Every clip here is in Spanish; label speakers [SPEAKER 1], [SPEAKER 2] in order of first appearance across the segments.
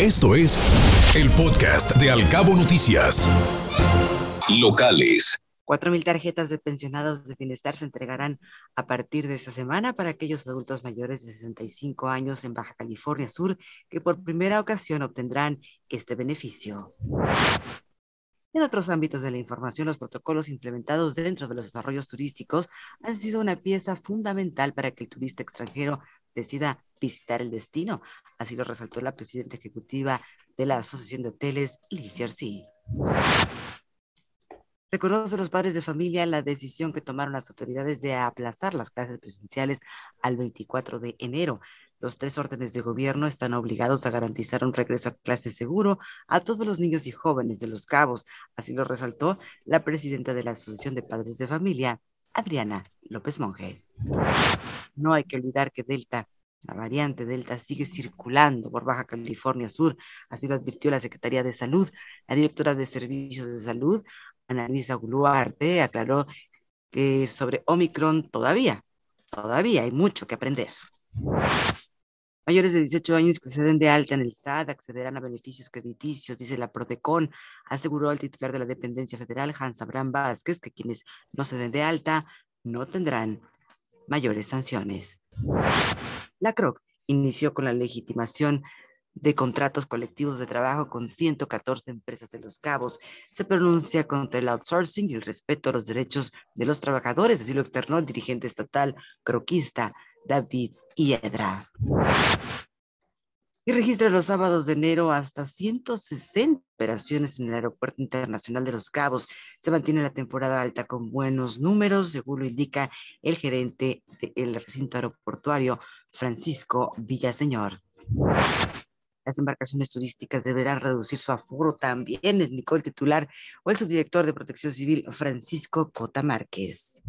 [SPEAKER 1] Esto es el podcast de Alcabo Noticias. Locales.
[SPEAKER 2] 4.000 tarjetas de pensionados de bienestar se entregarán a partir de esta semana para aquellos adultos mayores de 65 años en Baja California Sur que por primera ocasión obtendrán este beneficio. En otros ámbitos de la información, los protocolos implementados dentro de los desarrollos turísticos han sido una pieza fundamental para que el turista extranjero decida visitar el destino. Así lo resaltó la presidenta ejecutiva de la Asociación de Hoteles, Liz Arcí. Reconoce los padres de familia la decisión que tomaron las autoridades de aplazar las clases presenciales al 24 de enero. Los tres órdenes de gobierno están obligados a garantizar un regreso a clase seguro a todos los niños y jóvenes de los cabos. Así lo resaltó la presidenta de la Asociación de Padres de Familia, Adriana López Monge. No hay que olvidar que Delta la variante Delta sigue circulando por Baja California Sur, así lo advirtió la Secretaría de Salud. La directora de Servicios de Salud, Annalisa Guluarte, aclaró que sobre Omicron todavía, todavía hay mucho que aprender. Mayores de 18 años que se den de alta en el SAT accederán a beneficios crediticios, dice la Prodecon, aseguró el titular de la dependencia federal, Hans Abraham Vázquez, que quienes no se den de alta no tendrán mayores sanciones. La CROC inició con la legitimación de contratos colectivos de trabajo con 114 empresas de los cabos. Se pronuncia contra el outsourcing y el respeto a los derechos de los trabajadores, así lo externó el dirigente estatal croquista David Hiedra. Y registra los sábados de enero hasta 160 operaciones en el Aeropuerto Internacional de Los Cabos. Se mantiene la temporada alta con buenos números, según lo indica el gerente del recinto aeroportuario, Francisco Villaseñor. Las embarcaciones turísticas deberán reducir su aforo también, indicó el titular o el subdirector de Protección Civil, Francisco Cota Márquez.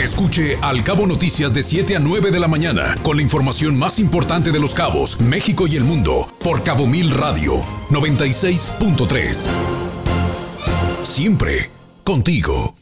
[SPEAKER 1] Escuche Al Cabo Noticias de 7 a 9 de la mañana con la información más importante de los cabos, México y el mundo por Cabo Mil Radio 96.3. Siempre contigo.